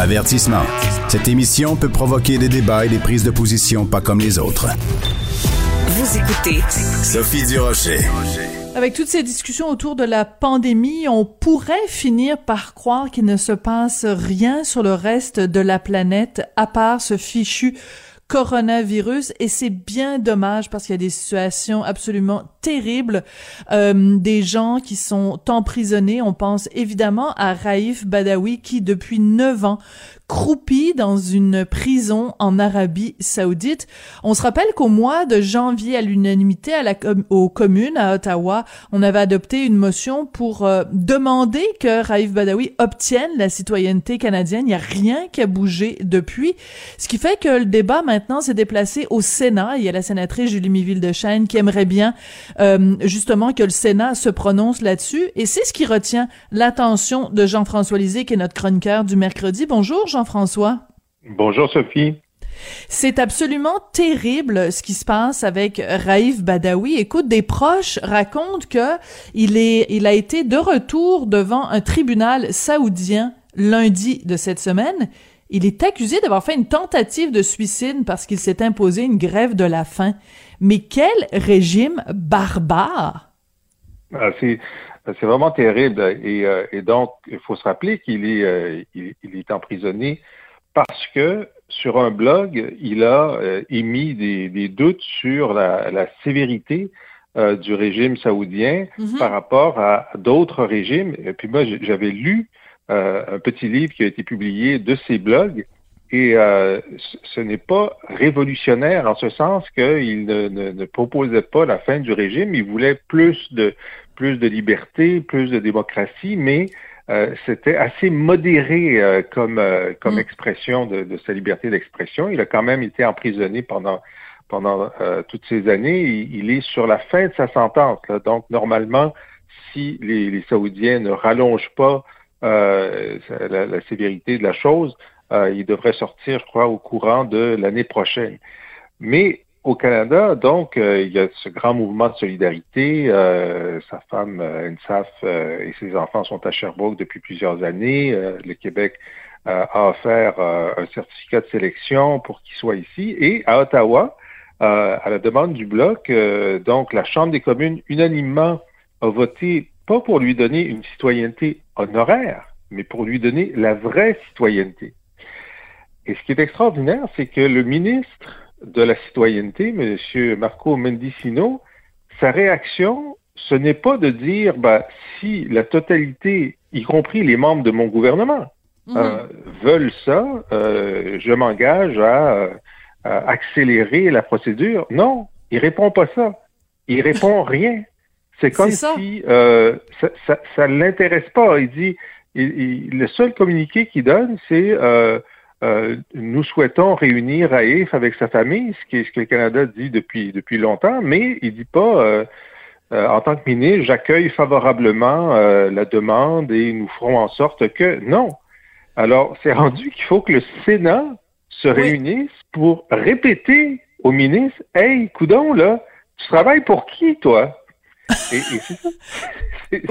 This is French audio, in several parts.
Avertissement. Cette émission peut provoquer des débats et des prises de position pas comme les autres. Vous écoutez Sophie Durocher. Avec toutes ces discussions autour de la pandémie, on pourrait finir par croire qu'il ne se passe rien sur le reste de la planète à part ce fichu coronavirus et c'est bien dommage parce qu'il y a des situations absolument terribles, euh, des gens qui sont emprisonnés. On pense évidemment à Raif Badawi qui depuis neuf ans dans une prison en Arabie Saoudite. On se rappelle qu'au mois de janvier, à l'unanimité, à la aux communes à Ottawa, on avait adopté une motion pour euh, demander que Raif Badawi obtienne la citoyenneté canadienne. Il n'y a rien qui a bougé depuis, ce qui fait que le débat maintenant s'est déplacé au Sénat. Il y a la sénatrice Julie Miville de Chêne qui aimerait bien euh, justement que le Sénat se prononce là-dessus, et c'est ce qui retient l'attention de Jean-François Lisée, qui est notre chroniqueur du mercredi. Bonjour Jean françois Bonjour Sophie. C'est absolument terrible ce qui se passe avec Raif Badawi. Écoute, des proches racontent que il est, il a été de retour devant un tribunal saoudien lundi de cette semaine. Il est accusé d'avoir fait une tentative de suicide parce qu'il s'est imposé une grève de la faim. Mais quel régime barbare! Ah, c'est vraiment terrible. Et, euh, et donc, il faut se rappeler qu'il est, euh, il, est emprisonné parce que sur un blog, il a euh, émis des, des, doutes sur la, la sévérité du régime saoudien mm-hmm. par rapport à d'autres régimes. Et puis moi, j'avais lu un petit livre qui a été publié de ces blogs. Et euh, ce n'est pas révolutionnaire en ce sens qu'il ne, ne, ne, proposait pas la fin du régime, il voulait plus de, plus de liberté, plus de démocratie, mais euh, c'était assez modéré euh, comme, euh, comme mm. expression de, de, sa liberté d'expression. Il a quand même été emprisonné pendant, pendant toutes ces années. Il, est sur la fin de sa sentence. Là. Donc, normalement, si les, les, Saoudiens ne rallongent pas la, la, sévérité de la chose, il devrait sortir, je crois, au courant de l'année prochaine. Mais au Canada, donc, euh, il y a ce grand mouvement de solidarité. Euh, sa femme, euh, Nsaf, et ses enfants sont à Sherbrooke depuis plusieurs années. le Québec a offert un certificat de sélection pour qu'il soit ici. Et à Ottawa, à la demande du Bloc, donc, la Chambre des communes, unanimement, a voté pas pour lui donner une citoyenneté honoraire, mais pour lui donner la vraie citoyenneté. Et ce qui est extraordinaire, c'est que le ministre de la citoyenneté, M. Marco Mendicino, sa réaction, ce n'est pas de dire bah, si la totalité, y compris les membres de mon gouvernement, mhm. euh, veulent ça, euh, je m'engage à, accélérer la procédure. Non, il répond pas ça. Il répond rien. C'est comme si euh, ça ne l'intéresse pas. Il dit, le seul communiqué qu'il donne, c'est euh, nous souhaitons réunir Raif avec sa famille, ce, qui ce que le Canada dit depuis, depuis longtemps, mais il dit pas, euh, euh, en tant que ministre, j'accueille favorablement la demande et nous ferons en sorte que non. Alors, c'est rendu qu'il faut que le Sénat se réunisse pour répéter au ministre, hey, coudon, là, tu travailles pour qui, toi?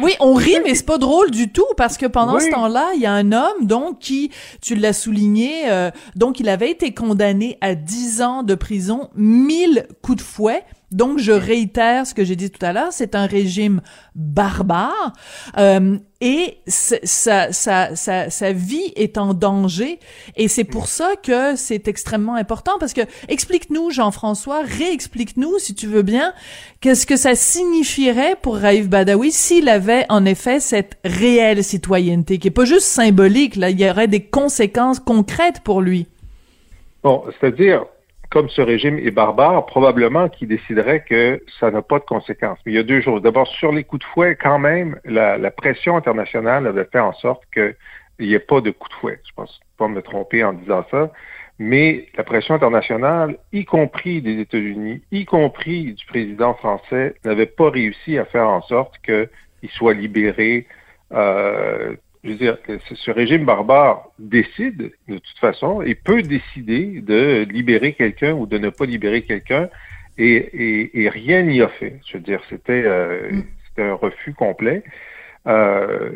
Oui, on rit, mais c'est pas drôle du tout parce que pendant ce temps-là, il y a un homme donc qui, tu l'as souligné, euh, donc il avait été condamné à 10 ans de prison, 1000 coups de fouet. Donc, je réitère ce que j'ai dit tout à l'heure, c'est un régime barbare euh, et sa, sa, sa, sa, vie est en danger. Et c'est pour ça que c'est extrêmement important parce que explique-nous, Jean-François, réexplique-nous, si tu veux bien, qu'est-ce que ça signifierait pour Raif Badawi s'il avait en effet cette réelle citoyenneté, qui est pas juste symbolique, là, il y aurait des conséquences concrètes pour lui. Bon, c'est-à-dire, comme ce régime est barbare, probablement qu'il déciderait que ça n'a pas de conséquences. Mais il y a deux choses. D'abord, sur les coups de fouet, quand même, la, la pression internationale avait fait en sorte qu'il n'y ait pas de coups de fouet. Je pense pas me tromper en disant ça. Mais la pression internationale, y compris des États-Unis, y compris du président français, n'avait pas réussi à faire en sorte qu'il soit libéré euh, je veux dire, ce régime barbare décide de toute façon et peut décider de libérer quelqu'un ou de ne pas libérer quelqu'un et, et, rien n'y a fait. Je veux dire, c'était euh, mm. un refus complet. Euh,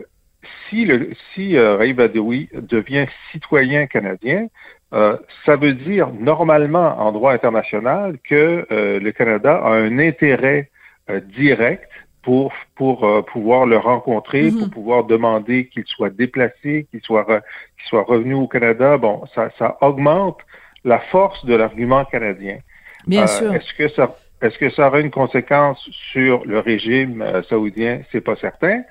si, le, si euh, Raif Badawi devient citoyen canadien, euh, ça veut dire normalement en droit international que euh, le Canada a un intérêt euh, direct pour pour pouvoir le rencontrer, pour mhm. pouvoir demander qu'il soit déplacé, qu'il soit qu'il soit revenu au Canada. Bon, ça ça augmente la force de l'argument canadien. Bien sûr. Est-ce que ça est-ce que ça aura une conséquence sur le régime saoudien? C'est pas certain.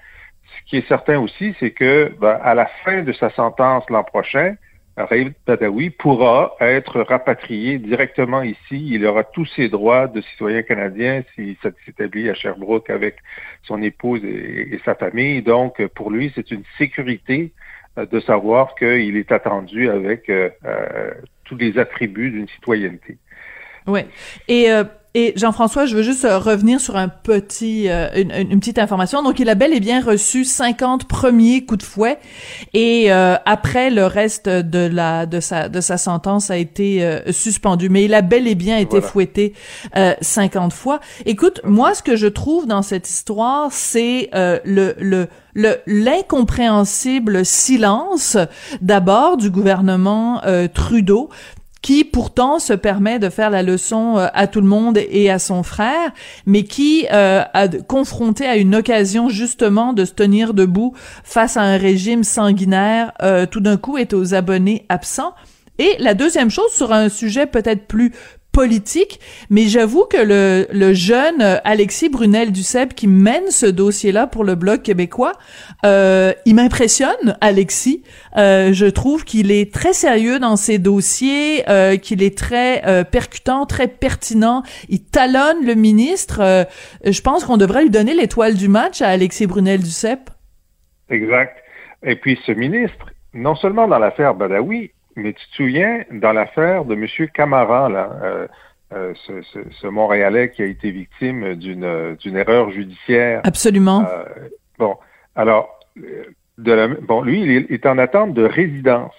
Ce qui est certain aussi, c'est que ben, à la fin de sa sentence l'an prochain, Raif Badawi pourra être rapatrié directement ici. Il aura tous ses droits de citoyen canadien s'il s'établit à Sherbrooke avec son épouse et, sa famille. Donc, pour lui, c'est une sécurité euh, de savoir qu'il est attendu avec euh, euh, tous les attributs d'une citoyenneté. Oui. Et Jean-François, je veux juste euh, revenir sur un petit, euh, une, petite information. Donc, il a bel et bien reçu 50 premiers coups de fouet, et euh, après le reste de la de sa de sa sentence a été suspendu. Mais il a bel et bien été fouetté 50 fois. Écoute, moi, ce que je trouve dans cette histoire, c'est le le le l'incompréhensible silence d'abord du gouvernement Trudeau qui pourtant se permet de faire la leçon euh, à tout le monde et à son frère, mais qui euh, a confronté à une occasion justement de se tenir debout face à un régime sanguinaire, euh, tout d'un coup est aux abonnés absents. Et la deuxième chose, sur un sujet peut-être plus politique, mais j'avoue que le, le jeune Alexis Brunel Duceppe qui mène ce dossier-là pour le Bloc québécois, euh, il m'impressionne, Alexis. Euh, je trouve qu'il est très sérieux dans ses dossiers, euh, qu'il est très euh, percutant, très pertinent. Il talonne le ministre. Euh, je pense qu'on devrait lui donner l'étoile du match à Alexis Brunel Duceppe. Exact. Et puis ce ministre, non seulement dans l'affaire Badawi, mais tu te souviens, dans l'affaire de M. Camara, là, euh, euh, ce, ce, ce, Montréalais qui a été victime d'une erreur judiciaire? Absolument. Euh, bon, alors, de la, bon, lui, il est en attente de résidence.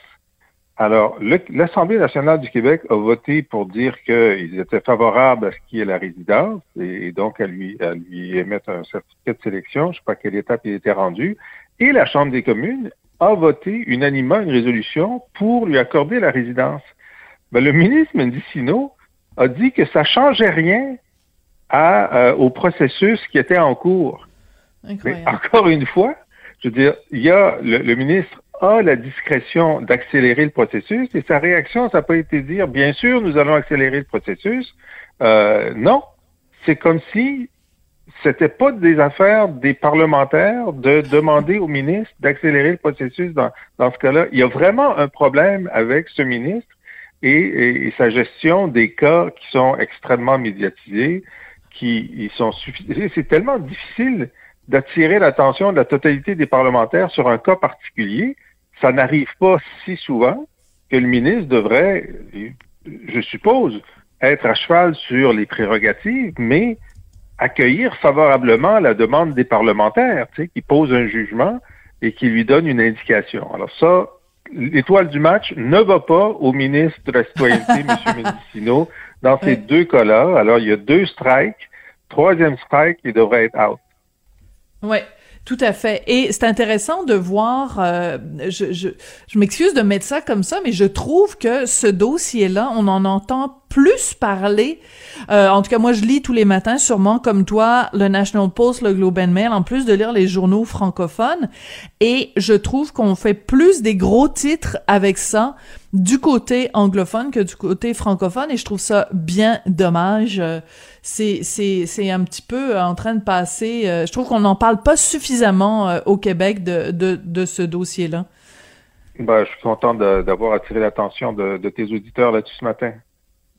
Alors, l'Assemblée nationale du Québec a voté pour dire qu'ils étaient favorables à ce qui est la résidence et, donc à lui, à lui émettre un certificat de sélection. Je ne sais pas à quelle étape il était rendu. Et la Chambre des communes a voté unanimement une résolution pour lui accorder la résidence. Ben, le ministre Mendicino a dit que ça changeait rien à, euh, au processus qui était en cours. Mais encore une fois, je veux dire, il y a le, ministre a la discrétion d'accélérer le processus et sa réaction, ça n'a pas été de dire bien sûr nous allons accélérer le processus. Euh, non, c'est comme si c'était pas des affaires des parlementaires de demander au ministre d'accélérer le processus dans, dans ce cas-là. Il y a vraiment un problème avec ce ministre et, et, sa gestion des cas qui sont extrêmement médiatisés, qui ils sont suffisants. C'est tellement difficile d'attirer l'attention de la totalité des parlementaires sur un cas particulier. Ça n'arrive pas si souvent que le ministre devrait, je suppose, être à cheval sur les prérogatives, mais accueillir favorablement la demande des parlementaires, tu sais, qui posent un jugement et qui lui donnent une indication. Alors ça, l'étoile du match ne va pas au ministre de la Citoyenneté, M. Mendicino, dans ces deux cas-là. Alors, il y a deux strikes. Troisième strike, il devrait être out. Oui. Tout à fait. Et c'est intéressant de voir, euh, je, je, je m'excuse de mettre ça comme ça, mais je trouve que ce dossier-là, on en entend plus parler. Euh, en tout cas, moi, je lis tous les matins, sûrement comme toi, le National Post, le Globe and Mail, en plus de lire les journaux francophones. Et je trouve qu'on fait plus des gros titres avec ça du côté anglophone que du côté francophone. Et je trouve ça bien dommage. Euh, c'est c'est c'est un petit peu en train de passer. Euh, je trouve qu'on n'en parle pas suffisamment au Québec de de, de ce dossier-là. Ben, je suis content d'avoir attiré l'attention de, de, tes auditeurs là-dessus ce matin.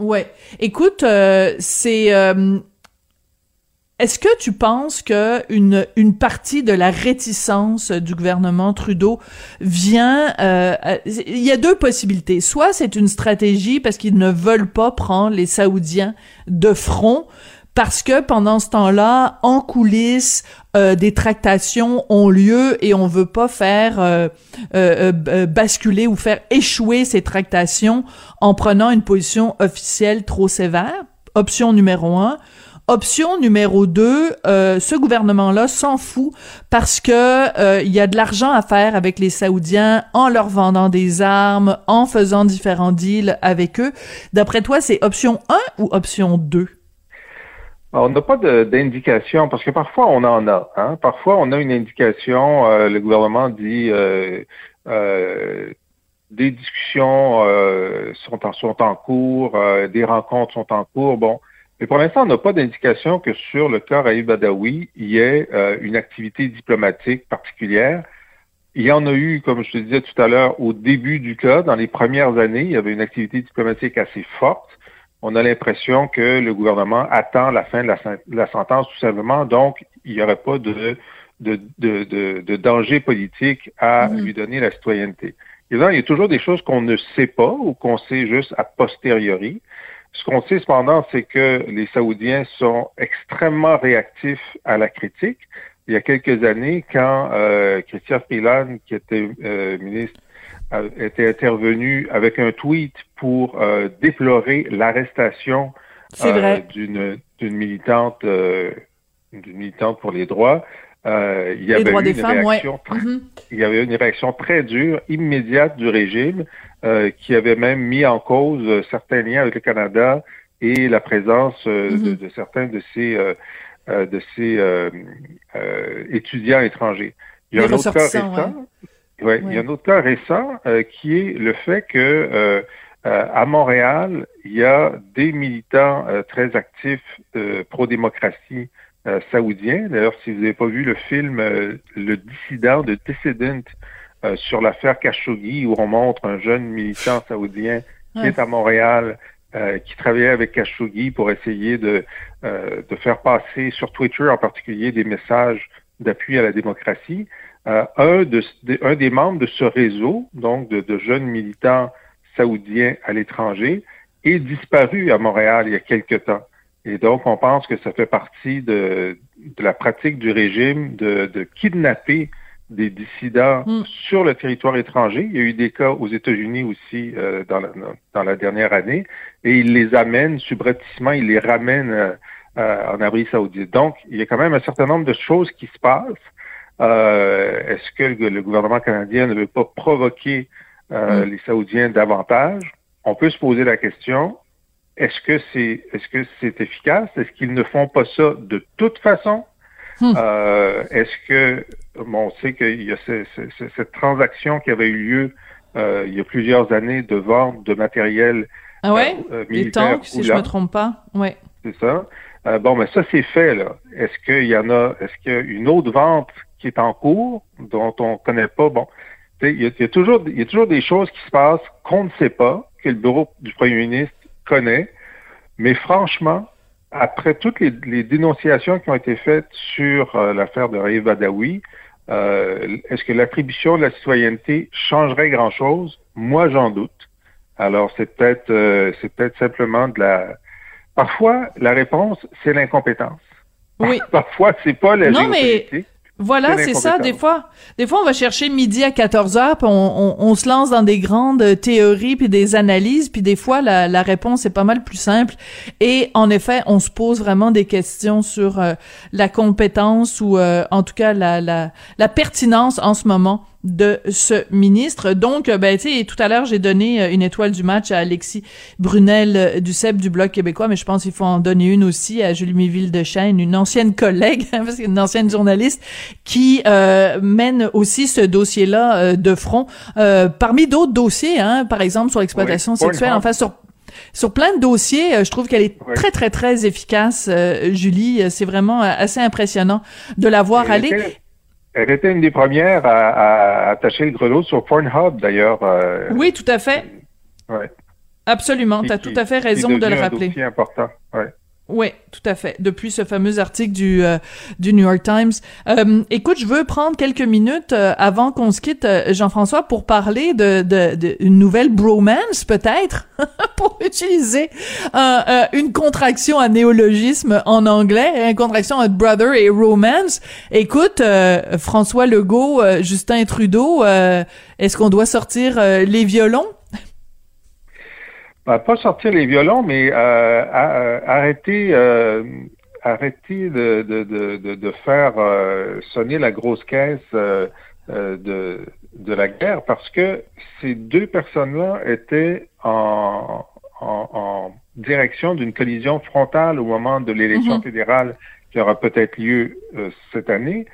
Ouais. Écoute, euh, c'est est-ce que tu penses que une, une partie de la réticence du gouvernement Trudeau vient euh, il y a deux possibilités. Soit c'est une stratégie parce qu'ils ne veulent pas prendre les Saoudiens de front parce que pendant ce temps-là, en coulisses, euh, des tractations ont lieu et on veut pas faire euh, euh, basculer ou faire échouer ces tractations en prenant une position officielle trop sévère. Option numéro un. Option numéro deux, euh, ce gouvernement-là s'en fout parce que euh, il y a de l'argent à faire avec les Saoudiens en leur vendant des armes, en faisant différents deals avec eux. D'après toi, c'est option 1 ou option 2? On n'a pas d'indication, parce que parfois on en a. Hein? Parfois on a une indication, euh, le gouvernement dit euh, euh, des discussions sont, en, sont en cours, des rencontres sont en cours. Bon, mais pour l'instant, on n'a pas d'indication que sur le cas Raïb Badawi, il y ait une activité diplomatique particulière. Il y en a eu, comme je te disais tout à l'heure, au début du cas, dans les premières années, il y avait une activité diplomatique assez forte on a l'impression que le gouvernement attend la fin de la, sentence tout simplement, donc il n'y aurait pas de, de, danger politique à mm-hmm. lui donner la citoyenneté. Et là, il y a toujours des choses qu'on ne sait pas ou qu'on sait juste a posteriori. Ce qu'on sait cependant, c'est que les Saoudiens sont extrêmement réactifs à la critique. Il y a quelques années, quand euh, Christian Freeland, qui était euh, ministre était intervenu avec un tweet pour euh, déplorer l'arrestation euh, d'une d'une militante euh, d'une militante pour les droits. il y avait eu une réaction mm-hmm. il y avait une réaction très dure, immédiate du régime, qui avait même mis en cause certains liens avec le Canada et la présence mm-hmm. de, certains de ces de ces étudiants étrangers. Il y a un autre cas récent. Ouais, Il y a un autre cas récent euh, qui est le fait que euh, euh, à Montréal, il y a des militants très actifs pro-démocratie saoudiens. D'ailleurs, si vous n'avez pas vu le film Le dissident de Dissident sur l'affaire Khashoggi, où on montre un jeune militant saoudien qui est à Montréal, qui travaillait avec Khashoggi pour essayer de, de faire passer sur Twitter en particulier des messages d'appui à la démocratie. Euh, un, de, un des membres de ce réseau, donc de, jeunes militants saoudiens à l'étranger, est disparu à Montréal il y a quelque temps. Et donc, on pense que ça fait partie de, de la pratique du régime de, de kidnapper des dissidents mm. sur le territoire étranger. Il y a eu des cas aux États-Unis aussi euh, dans, la, dans, la, dernière année, et ils les amènent subrepticement, ils les ramènent euh, en Arabie saoudite. Donc, il y a quand même un certain nombre de choses qui se passent. Euh, est-ce que le, gouvernement canadien ne veut pas provoquer euh, mm. les Saoudiens davantage? On peut se poser la question, est-ce que c'est est-ce que c'est efficace? Est-ce qu'ils ne font pas ça de toute façon? Mm. Euh, est-ce que bon, on sait qu'il y a cette transaction qui avait eu lieu il y a plusieurs années de vente de matériel ah ouais? Les tanks, si je me trompe pas. Ouais. C'est ça. bon, mais ça, c'est fait, là. Est-ce qu'il y en a, est-ce qu'il y a une autre vente qui est en cours, dont on ne connaît pas. Bon, il y, a, toujours, il y a toujours des choses qui se passent qu'on ne sait pas, que le bureau du premier ministre connaît. Mais franchement, après toutes les, dénonciations qui ont été faites sur euh, l'affaire de Raïf Badawi, euh, est-ce que l'attribution de la citoyenneté changerait grand-chose? Moi, j'en doute. Alors, c'est peut-être euh, c'est peut-être simplement de la... Parfois, la réponse, c'est l'incompétence. Oui. Parfois, c'est pas la non, géopolitique. Voilà, c'est ça. Des fois, des fois, on va chercher midi à 14 heures, puis on, on, se lance dans des grandes théories puis des analyses, puis des fois, la, la, réponse est pas mal plus simple. Et en effet, on se pose vraiment des questions sur euh, la compétence ou, euh, en tout cas, la, la, la pertinence en ce moment de ce ministre. Donc, euh, ben, tu sais, tout à l'heure, j'ai donné euh, une étoile du match à Alexis Brunel euh, du CEP du Bloc québécois, mais je pense qu'il faut en donner une aussi à Julie Méville de Chêne, une ancienne collègue, parce une ancienne journaliste, qui mène aussi ce dossier-là de front, parmi d'autres dossiers, hein, par exemple sur l'exploitation sexuelle, enfin sur sur plein de dossiers, je trouve qu'elle est très, très, très efficace, Julie. C'est vraiment assez impressionnant de la voir aller. Elle était une des premières à, attacher le grelot sur Pornhub, d'ailleurs. Euh, oui, tout à fait. Ouais. Absolument, tu as tout à fait raison de le rappeler. C'est important, ouais. Oui, tout à fait. Depuis ce fameux article du euh, du New York Times. Euh, écoute, je veux prendre quelques minutes euh, avant qu'on se quitte, Jean-François, pour parler de, de, une nouvelle bromance, peut-être, pour utiliser une contraction à néologisme en anglais, une contraction à brother et romance. Écoute, François Legault, Justin Trudeau, est-ce qu'on doit sortir les violons? Pas sortir les violons, mais euh, euh, arrêter, euh, arrêter de, de, de, faire sonner la grosse caisse de, de la guerre parce que ces deux personnes-là étaient en, en, direction d'une collision frontale au moment de l'élection mm-hmm. fédérale qui aura peut-être lieu cette année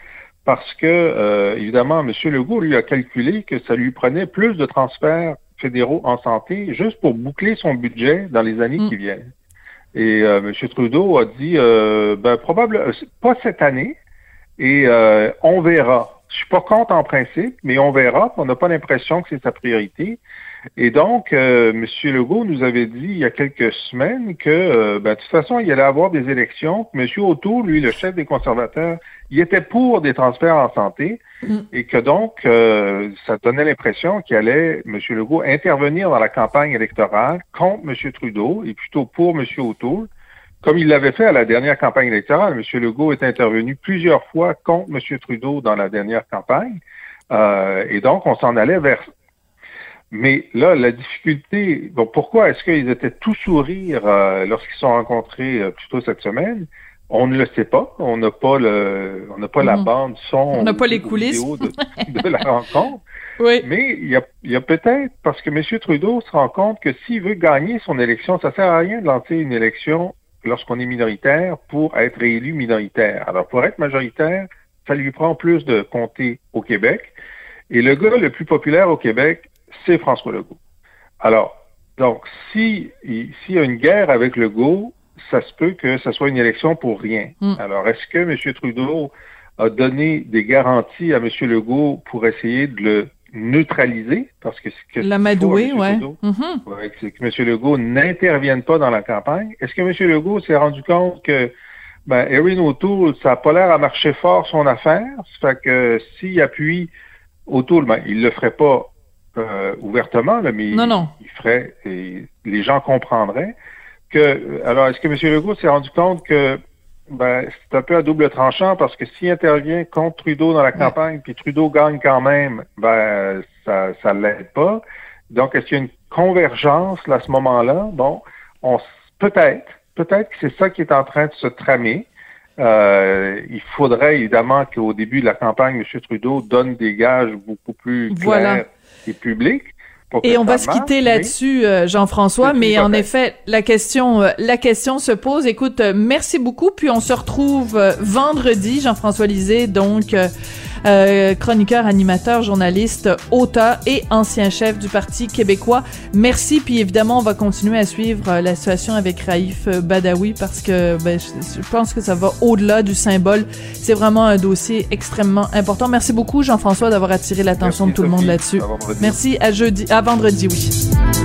parce que, euh, évidemment, M. Legault, lui, a calculé que ça lui prenait plus de transferts fédéraux en santé juste pour boucler son budget dans les années mm. qui viennent. Et euh, M. Trudeau a dit, euh, ben, probablement, pas cette année, et on verra. Je suis pas contre en principe, mais on verra. On n'a pas l'impression que c'est sa priorité. Et donc, euh, M. Legault nous avait dit il y a quelques semaines que, euh, ben, de toute façon, il allait avoir des élections. M. O'Toole, lui, le chef des conservateurs, il était pour des transferts en santé mm. et que donc, euh, ça donnait l'impression qu'il allait, M. Legault, intervenir dans la campagne électorale contre M. Trudeau et plutôt pour M. O'Toole, comme il l'avait fait à la dernière campagne électorale. M. Legault est intervenu plusieurs fois contre M. Trudeau dans la dernière campagne. et donc, on s'en allait vers mais là, la difficulté, bon, pourquoi est-ce qu'ils étaient tout sourire euh, lorsqu'ils se sont rencontrés euh, plus tôt cette semaine? On ne le sait pas. On n'a pas le, on n'a pas la mhm. bande son. On n'a pas les coulisses de, la rencontre. oui. Mais il y a, il y a peut-être parce que M. Trudeau se rend compte que s'il veut gagner son élection, ça sert à rien de lancer une élection lorsqu'on est minoritaire pour être réélu minoritaire. Alors pour être majoritaire, ça lui prend plus de comtés au Québec. Et le gars le plus populaire au Québec, c'est François Legault. Alors, donc, si s'il y a une guerre avec Legault, ça se peut que ce soit une élection pour rien. Hmm. Alors, est-ce que M. Trudeau a donné des garanties à M. Legault pour essayer de le neutraliser? Parce que, que L'amadouer, ouais. Mm-hmm. ouais c'est que M. Legault n'intervienne pas dans la campagne. Est-ce que M. Legault s'est rendu compte que ben, Erin O'Toole, ça n'a pas l'air à marcher fort son affaire? Ça fait que s'il appuie O'Toole, ben, il le ferait pas euh, ouvertement, mais Il, ferait, et les gens comprendraient que, alors, est-ce que M. Legault s'est rendu compte que ben, c'est un peu à double tranchant parce que s'il intervient contre Trudeau dans la campagne, puis Trudeau gagne quand même, ben, ça, ça l'aide pas. Donc, est-ce qu'il y a une convergence là, à ce moment-là? Bon, on peut-être, peut-être que c'est ça qui est en train de se tramer. Euh, il faudrait évidemment qu'au début de la campagne, M. Trudeau donne des gages beaucoup plus clairs et public. Et on va se quitter là-dessus, euh, Jean-François, mais en effet, la question, euh, la question se pose. Écoute, euh, merci beaucoup, puis on se retrouve vendredi, Jean-François Lisée, donc euh, chroniqueur, animateur, journaliste, auteur et ancien chef du Parti québécois. Merci, puis évidemment, on va continuer à suivre euh, la situation avec Raif euh, Badawi parce que ben, je, pense que ça va au-delà du symbole. C'est vraiment un dossier extrêmement important. Merci beaucoup, Jean-François, d'avoir attiré l'attention de tout le monde là-dessus. Merci, à jeudi, à vendredi, oui.